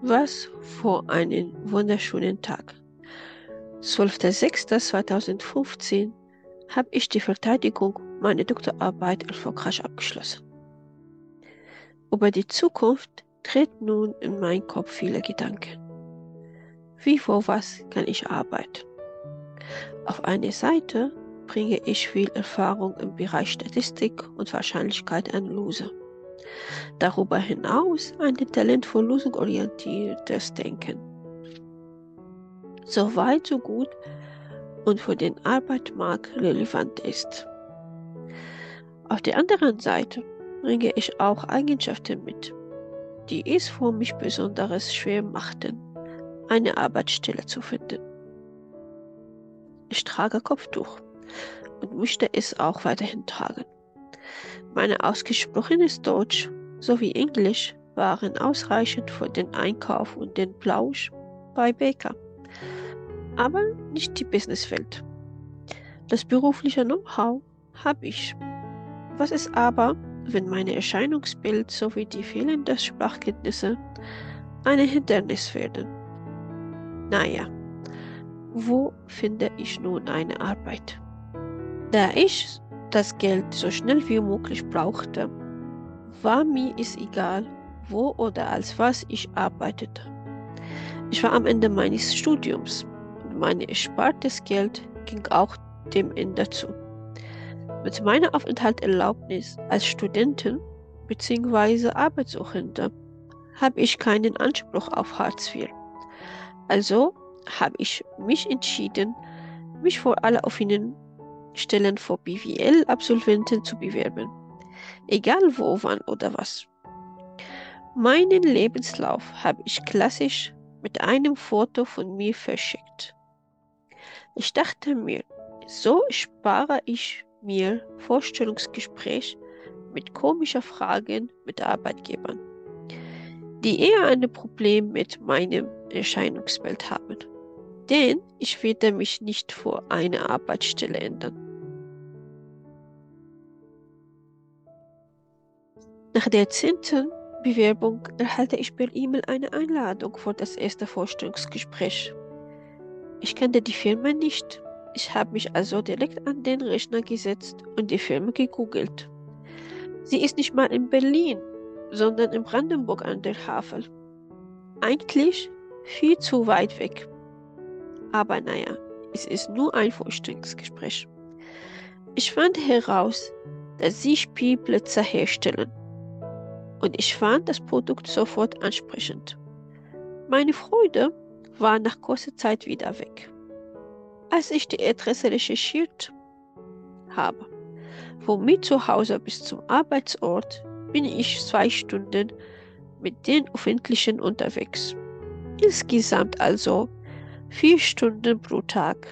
Was für einen wunderschönen Tag. 12.06.2015 habe ich die Verteidigung meiner Doktorarbeit erfolgreich abgeschlossen. Über die Zukunft treten nun in meinen Kopf viele Gedanken. Wie vor was kann ich arbeiten? Auf einer Seite bringe ich viel Erfahrung im Bereich Statistik und Wahrscheinlichkeitsanalyse. Darüber hinaus ein Talent für lösungsorientiertes Denken. So weit, so gut und für den Arbeitsmarkt relevant ist. Auf der anderen Seite bringe ich auch Eigenschaften mit, die es für mich besonders schwer machten, eine Arbeitsstelle zu finden. Ich trage Kopftuch und möchte es auch weiterhin tragen. Meine ausgesprochenes Deutsch sowie Englisch waren ausreichend für den Einkauf und den Plausch bei Baker, aber nicht die Businesswelt. Das berufliche Know-how habe ich. Was ist aber, wenn meine Erscheinungsbild sowie die fehlenden Sprachkenntnisse ein Hindernis werden? Naja, wo finde ich nun eine Arbeit? Da ich das Geld so schnell wie möglich brauchte, war mir es egal, wo oder als was ich arbeitete. Ich war am Ende meines Studiums und mein erspartes Geld ging auch dem Ende zu. Mit meiner Aufenthaltserlaubnis als Studentin bzw. Arbeitssuchende habe ich keinen Anspruch auf Hartz IV. Also habe ich mich entschieden, mich vor aller offenen Stellen für BWL-Absolventen zu bewerben. Egal wo, wann oder was. Meinen Lebenslauf habe ich klassisch mit einem Foto von mir verschickt. Ich dachte mir, so spare ich mir Vorstellungsgespräch mit komischen Fragen mit Arbeitgebern, die eher ein Problem mit meinem Erscheinungsbild haben. Denn ich werde mich nicht vor einer Arbeitsstelle ändern. Nach der zehnten Bewerbung erhalte ich per E-Mail eine Einladung für das erste Vorstellungsgespräch. Ich kannte die Firma nicht. Ich habe mich also direkt an den Rechner gesetzt und die Firma gegoogelt. Sie ist nicht mal in Berlin, sondern in Brandenburg an der Havel. Eigentlich viel zu weit weg. Aber naja, es ist nur ein Vorstellungsgespräch. Ich fand heraus, dass sie Spielplätze herstellen und ich fand das Produkt sofort ansprechend. Meine Freude war nach kurzer Zeit wieder weg. Als ich die Adresse recherchiert habe, von mir zu Hause bis zum Arbeitsort, bin ich zwei Stunden mit den Öffentlichen unterwegs. Insgesamt also vier Stunden pro Tag.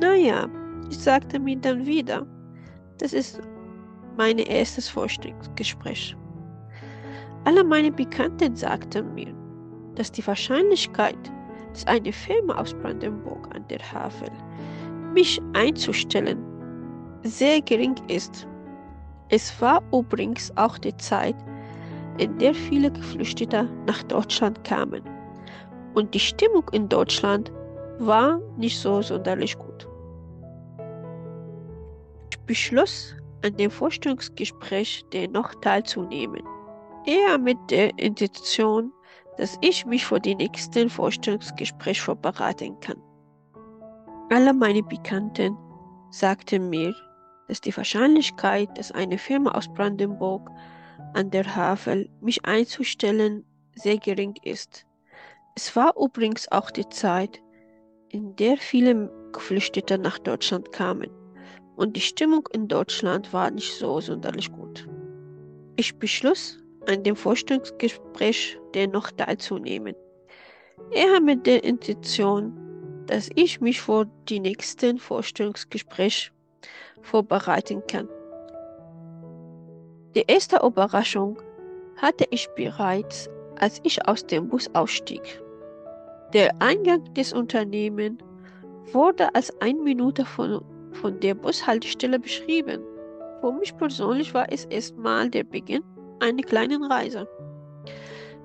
Naja, ich sagte mir dann wieder, das ist mein erstes Vorstellungsgespräch. Alle meine Bekannten sagten mir, dass die Wahrscheinlichkeit, dass eine Firma aus Brandenburg an der Havel mich einzustellen, sehr gering ist. Es war übrigens auch die Zeit, in der viele Geflüchtete nach Deutschland kamen. Und die Stimmung in Deutschland war nicht so sonderlich gut. Ich beschloss, an dem Vorstellungsgespräch dennoch teilzunehmen. Eher mit der Intention, dass ich mich für die nächsten Vorstellungsgespräch vorbereiten kann. Alle meine Bekannten sagten mir, dass die Wahrscheinlichkeit, dass eine Firma aus Brandenburg an der Havel mich einzustellen, sehr gering ist. Es war übrigens auch die Zeit, in der viele Geflüchtete nach Deutschland kamen und die Stimmung in Deutschland war nicht so sonderlich gut. Ich beschloss, an dem Vorstellungsgespräch dennoch teilzunehmen. Eher mit der Intention, dass ich mich vor die nächsten Vorstellungsgespräche vorbereiten kann. Die erste Überraschung hatte ich bereits, als ich aus dem Bus ausstieg. Der Eingang des Unternehmens wurde als eine Minute von von der Bushaltestelle beschrieben. Für mich persönlich war es erstmal der Beginn einer kleinen Reise.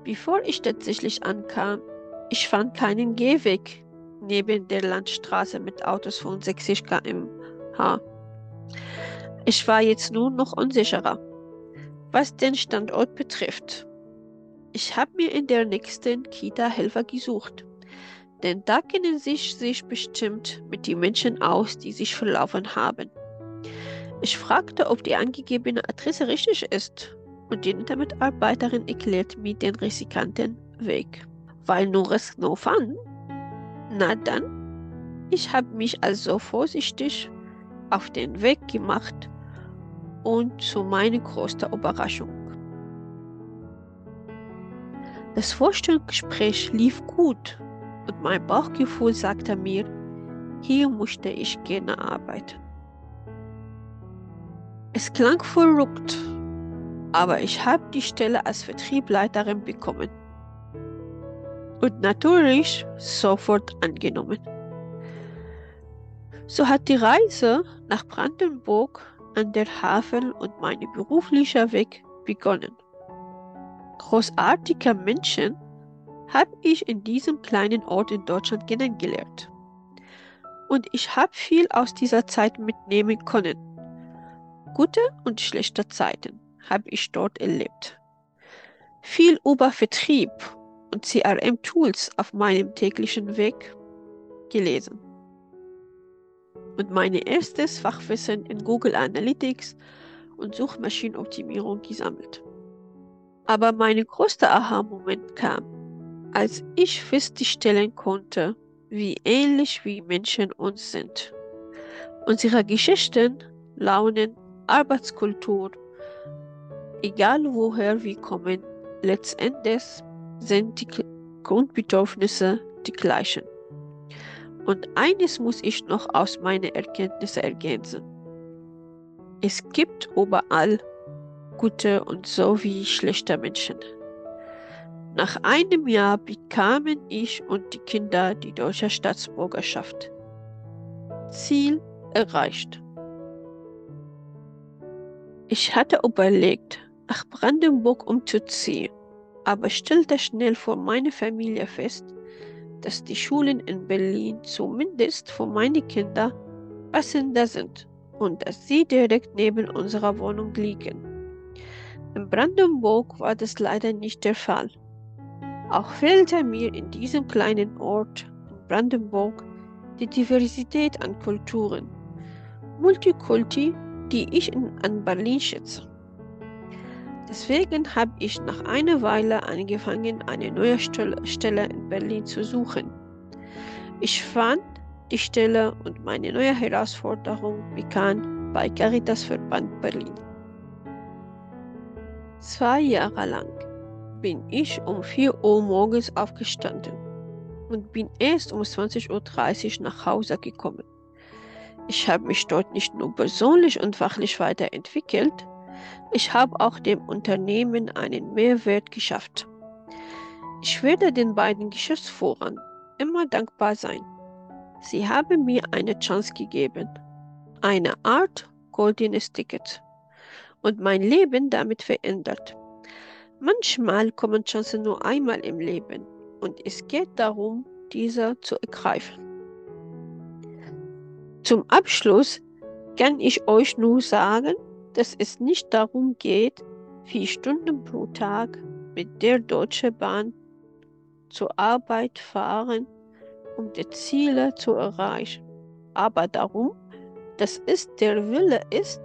Bevor ich tatsächlich ankam, ich fand keinen Gehweg neben der Landstraße mit Autos von 60 km/h. Ich war jetzt nur noch unsicherer, was den Standort betrifft. Ich habe mir in der nächsten Kita Helfer gesucht, denn da kennen sich sich bestimmt mit den Menschen aus, die sich verlaufen haben. Ich fragte, ob die angegebene Adresse richtig ist und die Mitarbeiterin erklärt mir den riskanten Weg. Weil nur es no fun? Na dann, ich habe mich also vorsichtig auf den Weg gemacht und zu meiner größten Überraschung. Das Vorstellungsgespräch lief gut und mein Bauchgefühl sagte mir, hier musste ich gerne arbeiten. Es klang verrückt, aber ich habe die Stelle als Vertriebleiterin bekommen und natürlich sofort angenommen. So hat die Reise nach Brandenburg an der Havel und mein beruflicher Weg begonnen. Großartige Menschen habe ich in diesem kleinen Ort in Deutschland kennengelernt. Und ich habe viel aus dieser Zeit mitnehmen können. Gute und schlechte Zeiten habe ich dort erlebt. Viel über Vertrieb und CRM-Tools auf meinem täglichen Weg gelesen. Und mein erstes Fachwissen in Google Analytics und Suchmaschinenoptimierung gesammelt. Aber mein größter Aha-Moment kam, als ich feststellen konnte, wie ähnlich wie Menschen uns sind. Unsere Geschichten, Launen, Arbeitskultur, egal woher wir kommen, letztendlich sind die Grundbedürfnisse die gleichen. Und eines muss ich noch aus meinen Erkenntnissen ergänzen. Es gibt überall gute und so wie schlechte Menschen. Nach einem Jahr bekamen ich und die Kinder die deutsche Staatsbürgerschaft. Ziel erreicht. Ich hatte überlegt, nach Brandenburg umzuziehen aber stellte schnell vor meiner Familie fest, dass die Schulen in Berlin zumindest für meine Kinder passender sind und dass sie direkt neben unserer Wohnung liegen. In Brandenburg war das leider nicht der Fall. Auch fehlte mir in diesem kleinen Ort in Brandenburg die Diversität an Kulturen, Multikulti, die ich in, an Berlin schätze. Deswegen habe ich nach einer Weile angefangen, eine neue Stelle in Berlin zu suchen. Ich fand die Stelle und meine neue Herausforderung bekannt bei Caritas Verband Berlin. Zwei Jahre lang bin ich um 4 Uhr morgens aufgestanden und bin erst um 20.30 Uhr nach Hause gekommen. Ich habe mich dort nicht nur persönlich und fachlich weiterentwickelt, ich habe auch dem Unternehmen einen Mehrwert geschafft. Ich werde den beiden Geschäftsführern immer dankbar sein. Sie haben mir eine Chance gegeben, eine Art goldenes Ticket und mein Leben damit verändert. Manchmal kommen Chancen nur einmal im Leben und es geht darum, diese zu ergreifen. Zum Abschluss kann ich euch nur sagen, dass es nicht darum geht, vier Stunden pro Tag mit der Deutschen Bahn zur Arbeit fahren, um die Ziele zu erreichen, aber darum, dass es der Wille ist,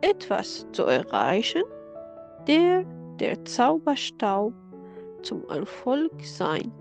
etwas zu erreichen, der der Zauberstaub zum Erfolg sein.